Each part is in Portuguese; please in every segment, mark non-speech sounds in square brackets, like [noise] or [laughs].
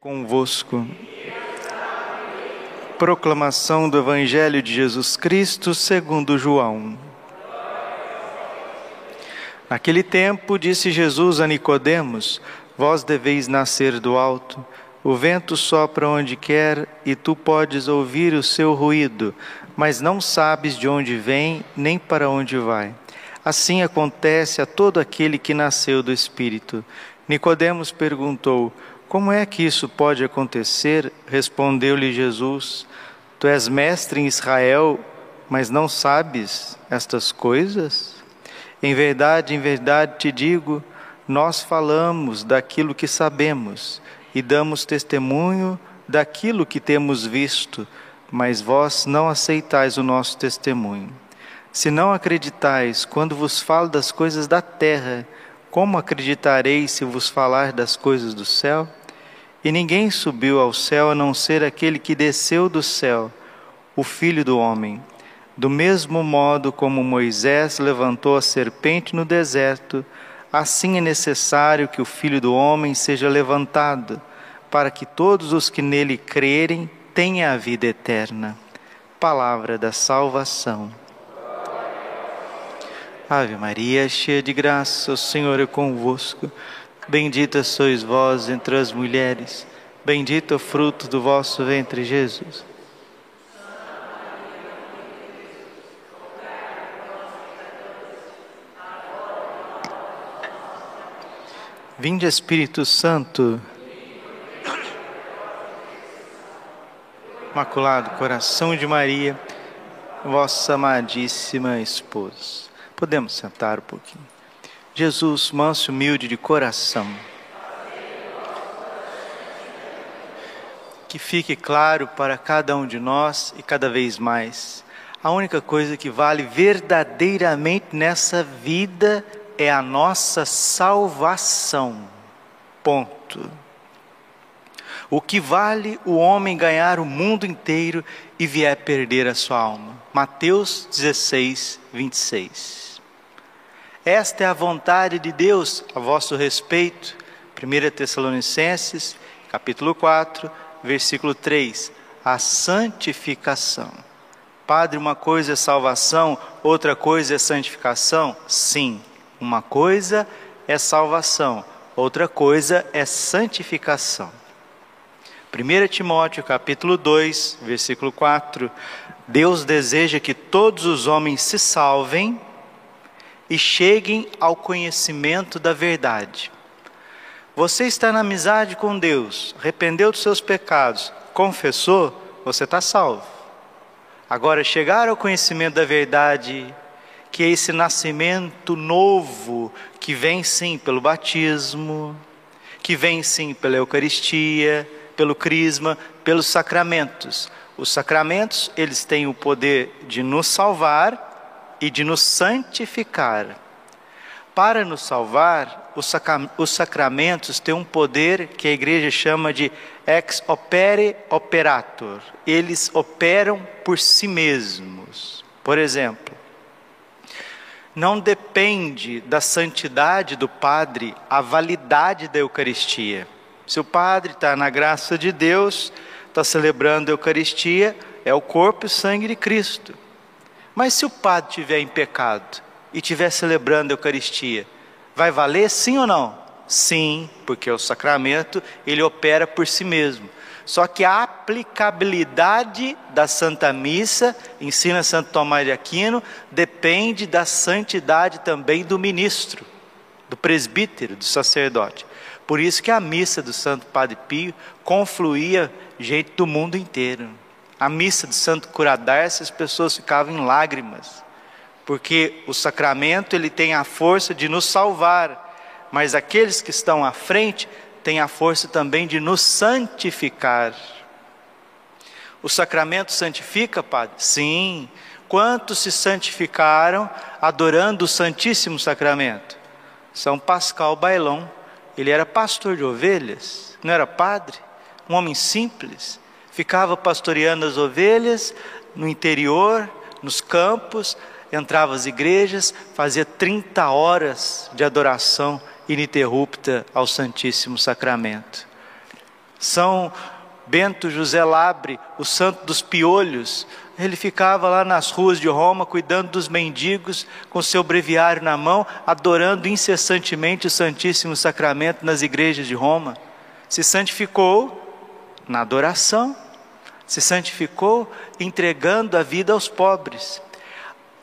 Convosco. Proclamação do Evangelho de Jesus Cristo segundo João. Naquele tempo disse Jesus a Nicodemos: Vós deveis nascer do alto. O vento sopra onde quer e tu podes ouvir o seu ruído, mas não sabes de onde vem nem para onde vai. Assim acontece a todo aquele que nasceu do Espírito. Nicodemos perguntou: como é que isso pode acontecer? Respondeu-lhe Jesus: Tu és mestre em Israel, mas não sabes estas coisas? Em verdade, em verdade te digo, nós falamos daquilo que sabemos e damos testemunho daquilo que temos visto, mas vós não aceitais o nosso testemunho. Se não acreditais quando vos falo das coisas da terra, como acreditareis se vos falar das coisas do céu? E ninguém subiu ao céu a não ser aquele que desceu do céu, o Filho do Homem. Do mesmo modo como Moisés levantou a serpente no deserto, assim é necessário que o Filho do Homem seja levantado, para que todos os que nele crerem tenham a vida eterna. Palavra da salvação. Ave Maria, cheia de graça, o Senhor é convosco. Bendita sois vós entre as mulheres, bendito o fruto do vosso ventre, Jesus. Vinde Espírito Santo, Imaculado Coração de Maria, vossa amadíssima esposa. Podemos sentar um pouquinho. Jesus, manso e humilde de coração. Que fique claro para cada um de nós e cada vez mais: a única coisa que vale verdadeiramente nessa vida é a nossa salvação. Ponto. O que vale o homem ganhar o mundo inteiro e vier perder a sua alma? Mateus 16, 26. Esta é a vontade de Deus a vosso respeito. 1 Tessalonicenses, capítulo 4, versículo 3. A santificação. Padre, uma coisa é salvação, outra coisa é santificação? Sim, uma coisa é salvação, outra coisa é santificação. 1 Timóteo capítulo 2, versículo 4. Deus deseja que todos os homens se salvem e cheguem ao conhecimento da verdade. Você está na amizade com Deus, arrependeu dos seus pecados, confessou, você está salvo. Agora, chegar ao conhecimento da verdade, que é esse nascimento novo, que vem sim pelo batismo, que vem sim pela Eucaristia, pelo Crisma, pelos sacramentos. Os sacramentos, eles têm o poder de nos salvar e de nos santificar. Para nos salvar, os sacramentos têm um poder que a igreja chama de ex opere operator. Eles operam por si mesmos. Por exemplo, não depende da santidade do padre a validade da Eucaristia. Se o padre está na graça de Deus, está celebrando a Eucaristia, é o corpo e sangue de Cristo. Mas se o padre tiver em pecado e estiver celebrando a Eucaristia, vai valer sim ou não? Sim, porque o sacramento ele opera por si mesmo. Só que a aplicabilidade da Santa Missa, ensina Santo Tomás de Aquino, depende da santidade também do ministro, do presbítero, do sacerdote. Por isso que a missa do Santo Padre Pio confluía gente do mundo inteiro a missa de Santo Curadars, as pessoas ficavam em lágrimas, porque o sacramento ele tem a força de nos salvar, mas aqueles que estão à frente têm a força também de nos santificar. O sacramento santifica, Padre? Sim. Quantos se santificaram adorando o Santíssimo Sacramento? São Pascal Bailon, ele era pastor de ovelhas, não era padre, um homem simples ficava pastoreando as ovelhas no interior, nos campos, entrava às igrejas, fazia 30 horas de adoração ininterrupta ao Santíssimo Sacramento. São Bento José Labre, o santo dos piolhos, ele ficava lá nas ruas de Roma, cuidando dos mendigos, com seu breviário na mão, adorando incessantemente o Santíssimo Sacramento nas igrejas de Roma. Se santificou na adoração, se santificou entregando a vida aos pobres.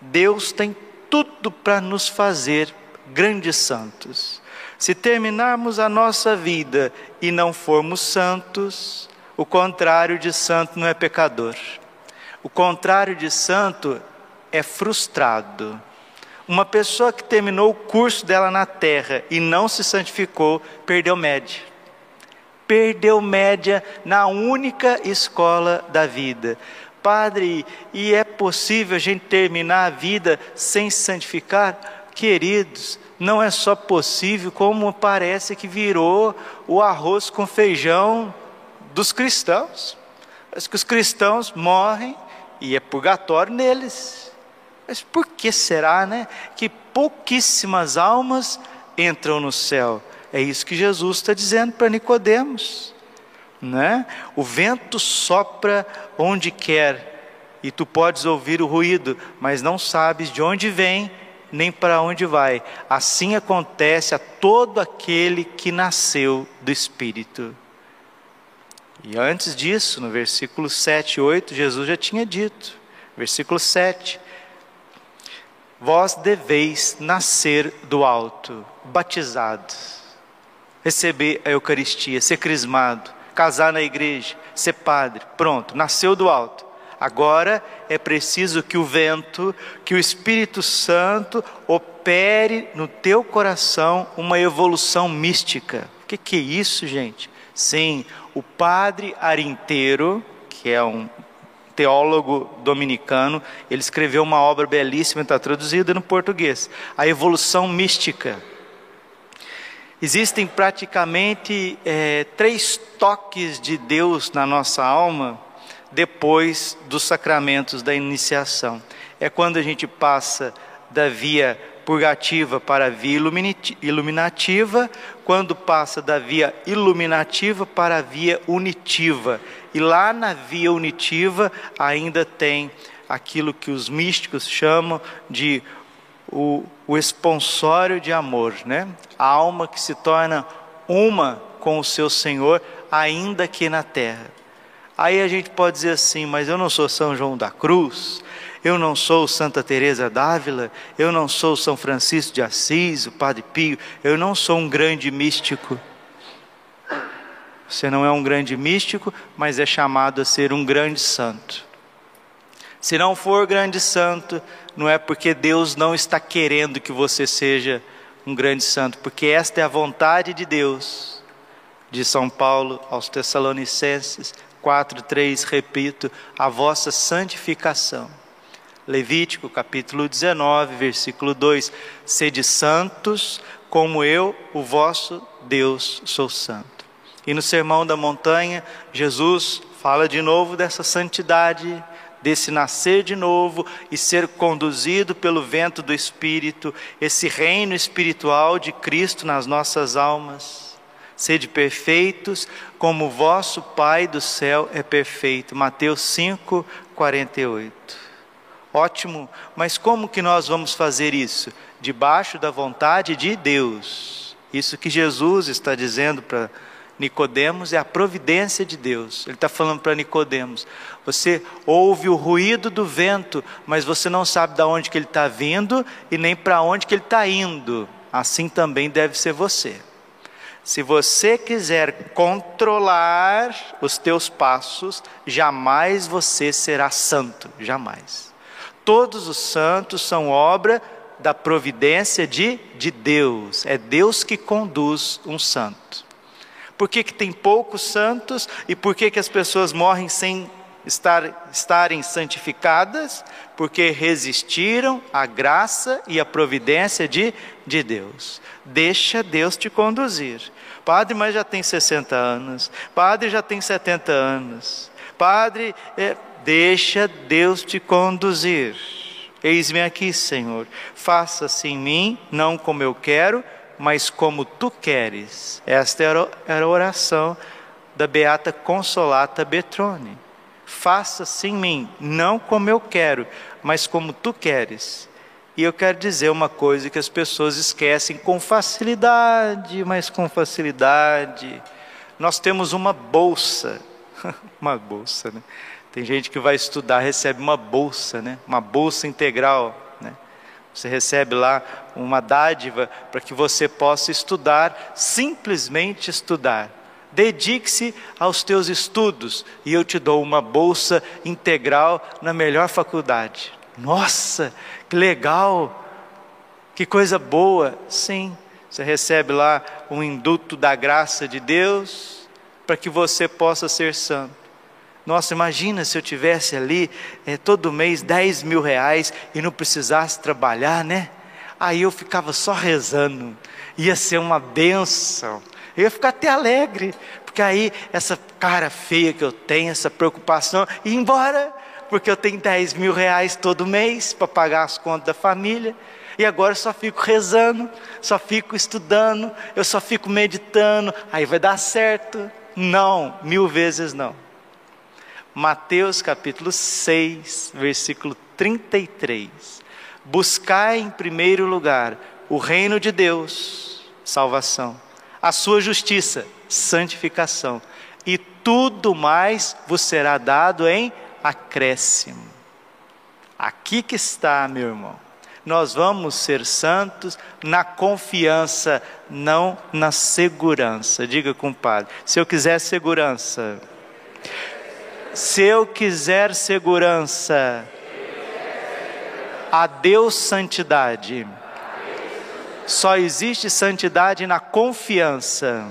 Deus tem tudo para nos fazer grandes santos. Se terminarmos a nossa vida e não formos santos, o contrário de santo não é pecador. O contrário de santo é frustrado. Uma pessoa que terminou o curso dela na terra e não se santificou, perdeu média. Perdeu média na única escola da vida. Padre, e é possível a gente terminar a vida sem se santificar? Queridos, não é só possível, como parece que virou o arroz com feijão dos cristãos. Mas que os cristãos morrem e é purgatório neles. Mas por que será, né, que pouquíssimas almas entram no céu? É isso que Jesus está dizendo para Nicodemos, né? O vento sopra onde quer e tu podes ouvir o ruído, mas não sabes de onde vem nem para onde vai. Assim acontece a todo aquele que nasceu do Espírito. E antes disso, no versículo 7 e 8, Jesus já tinha dito, versículo 7, vós deveis nascer do alto, batizados, receber a Eucaristia, ser crismado, casar na igreja, ser padre, pronto, nasceu do alto. Agora é preciso que o vento, que o Espírito Santo opere no teu coração uma evolução mística. O que, que é isso, gente? Sim, o padre Arinteiro, que é um teólogo dominicano, ele escreveu uma obra belíssima, está traduzida no português, A Evolução Mística. Existem praticamente é, três toques de Deus na nossa alma depois dos sacramentos da iniciação. É quando a gente passa da via purgativa para a via iluminativa, quando passa da via iluminativa para a via unitiva. E lá na via unitiva ainda tem aquilo que os místicos chamam de o, o esponsório de amor, né? A alma que se torna uma com o seu Senhor, ainda que na terra. Aí a gente pode dizer assim, mas eu não sou São João da Cruz, eu não sou Santa Teresa d'Ávila, eu não sou São Francisco de Assis, o Padre Pio, eu não sou um grande místico. Você não é um grande místico, mas é chamado a ser um grande santo. Se não for grande santo, não é porque Deus não está querendo que você seja um grande santo, porque esta é a vontade de Deus. De São Paulo aos Tessalonicenses 4:3, repito, a vossa santificação. Levítico capítulo 19, versículo 2: Sede santos, como eu, o vosso Deus, sou santo. E no Sermão da Montanha, Jesus fala de novo dessa santidade, desse nascer de novo e ser conduzido pelo vento do Espírito, esse reino espiritual de Cristo nas nossas almas. Sede perfeitos, como vosso Pai do céu é perfeito. Mateus 5, 48. Ótimo, mas como que nós vamos fazer isso? Debaixo da vontade de Deus. Isso que Jesus está dizendo para Nicodemos é a providência de Deus. Ele está falando para Nicodemos: você ouve o ruído do vento, mas você não sabe de onde que ele está vindo e nem para onde que ele está indo. Assim também deve ser você. Se você quiser controlar os teus passos, jamais você será santo, jamais. Todos os santos são obra da providência de, de Deus. É Deus que conduz um santo. Por que, que tem poucos santos e por que, que as pessoas morrem sem estar, estarem santificadas? Porque resistiram à graça e à providência de, de Deus. Deixa Deus te conduzir. Padre, mas já tem 60 anos. Padre, já tem 70 anos. Padre, é, Deixa Deus te conduzir. Eis-me aqui, Senhor. Faça-se em mim, não como eu quero, mas como tu queres. Esta era a oração da Beata Consolata Betrone. Faça-se em mim, não como eu quero, mas como tu queres. E eu quero dizer uma coisa que as pessoas esquecem com facilidade, mas com facilidade. Nós temos uma bolsa, [laughs] uma bolsa, né? Tem gente que vai estudar, recebe uma bolsa, né? Uma bolsa integral? Você recebe lá uma dádiva para que você possa estudar, simplesmente estudar. Dedique-se aos teus estudos e eu te dou uma bolsa integral na melhor faculdade. Nossa, que legal! Que coisa boa! Sim, você recebe lá um induto da graça de Deus para que você possa ser santo. Nossa, imagina se eu tivesse ali é, todo mês 10 mil reais e não precisasse trabalhar, né? Aí eu ficava só rezando, ia ser uma benção, eu ia ficar até alegre, porque aí essa cara feia que eu tenho, essa preocupação, ia embora, porque eu tenho 10 mil reais todo mês para pagar as contas da família, e agora eu só fico rezando, só fico estudando, eu só fico meditando, aí vai dar certo. Não, mil vezes não. Mateus capítulo 6, versículo 33. Buscai em primeiro lugar o reino de Deus, salvação, a sua justiça, santificação, e tudo mais vos será dado em acréscimo. Aqui que está, meu irmão. Nós vamos ser santos na confiança, não na segurança. Diga, compadre, se eu quiser segurança, se eu quiser segurança, a Deus santidade. Só existe santidade na confiança.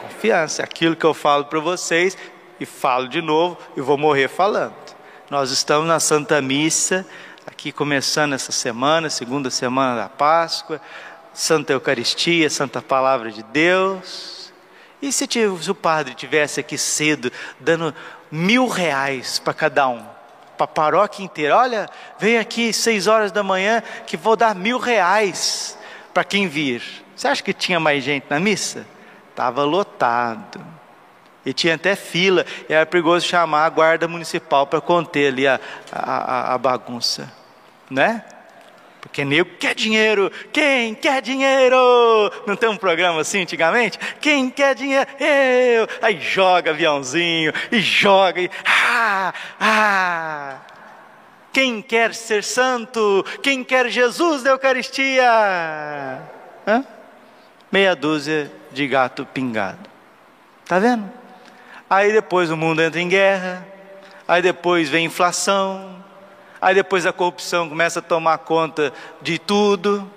Confiança, aquilo que eu falo para vocês e falo de novo e vou morrer falando. Nós estamos na Santa Missa, aqui começando essa semana, segunda semana da Páscoa, Santa Eucaristia, Santa Palavra de Deus. E se, se o padre tivesse aqui cedo, dando mil reais para cada um, para a paróquia inteira? Olha, vem aqui seis horas da manhã que vou dar mil reais para quem vir. Você acha que tinha mais gente na missa? Estava lotado. E tinha até fila, e era perigoso chamar a guarda municipal para conter ali a, a, a bagunça, né? Porque nego quer dinheiro. Quem quer dinheiro? Não tem um programa assim antigamente? Quem quer dinheiro? Eu. Aí joga aviãozinho e joga e ah, ah. Quem quer ser santo? Quem quer Jesus da Eucaristia? Hã? Meia dúzia de gato pingado. Tá vendo? Aí depois o mundo entra em guerra. Aí depois vem inflação Aí depois a corrupção começa a tomar conta de tudo,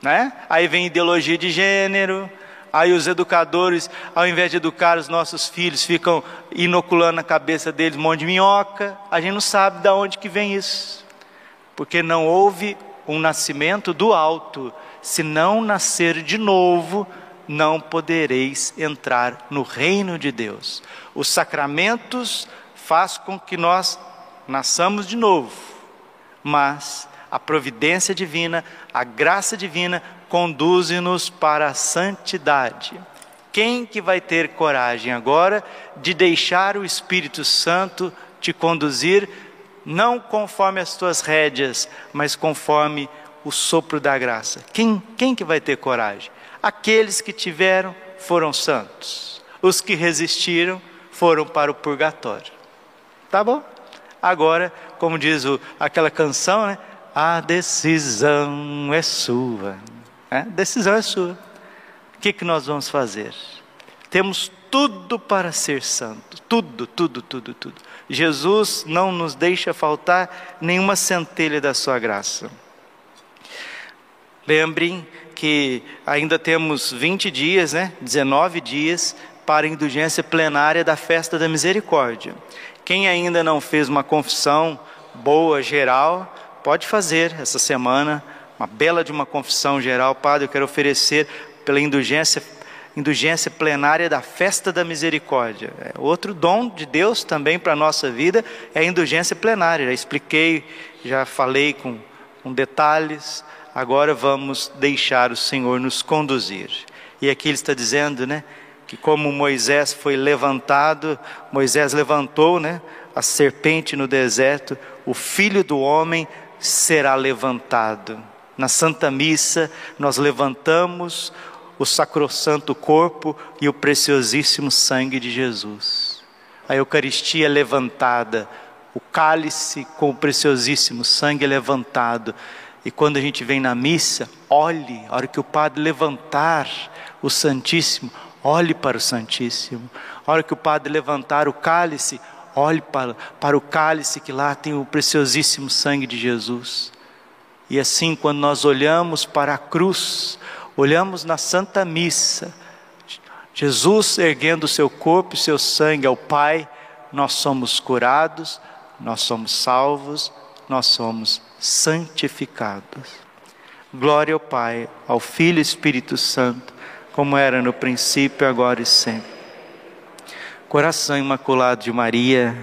né? Aí vem ideologia de gênero. Aí os educadores, ao invés de educar os nossos filhos, ficam inoculando na cabeça deles um monte de minhoca. A gente não sabe de onde que vem isso. Porque não houve um nascimento do alto. Se não nascer de novo, não podereis entrar no reino de Deus. Os sacramentos faz com que nós nasçamos de novo mas a providência divina, a graça divina conduz-nos para a santidade. Quem que vai ter coragem agora de deixar o Espírito Santo te conduzir não conforme as tuas rédeas, mas conforme o sopro da graça? Quem, quem que vai ter coragem? Aqueles que tiveram foram santos. Os que resistiram foram para o purgatório. Tá bom? Agora, como diz o, aquela canção, né? A decisão é sua. É? A decisão é sua. O que, que nós vamos fazer? Temos tudo para ser santo. Tudo, tudo, tudo, tudo. Jesus não nos deixa faltar nenhuma centelha da sua graça. Lembrem que ainda temos 20 dias, né? 19 dias para a indulgência plenária da festa da misericórdia. Quem ainda não fez uma confissão boa, geral, pode fazer essa semana, uma bela de uma confissão geral. Padre, eu quero oferecer pela indulgência, indulgência plenária da festa da misericórdia. É outro dom de Deus também para a nossa vida é a indulgência plenária. Já expliquei, já falei com, com detalhes. Agora vamos deixar o Senhor nos conduzir. E aqui ele está dizendo, né? Que como Moisés foi levantado, Moisés levantou, né, a serpente no deserto, o Filho do homem será levantado. Na Santa Missa nós levantamos o sacrossanto corpo e o preciosíssimo sangue de Jesus. A Eucaristia é levantada, o cálice com o preciosíssimo sangue é levantado. E quando a gente vem na missa, olhe, a hora que o padre levantar o Santíssimo, olhe para o Santíssimo. A hora que o padre levantar o cálice, olhe para, para o cálice que lá tem o preciosíssimo sangue de Jesus. E assim, quando nós olhamos para a cruz, olhamos na Santa Missa, Jesus erguendo o seu corpo e seu sangue ao Pai, nós somos curados, nós somos salvos, nós somos santificados. Glória ao Pai, ao Filho e Espírito Santo, como era no princípio, agora e sempre. Coração imaculado de Maria,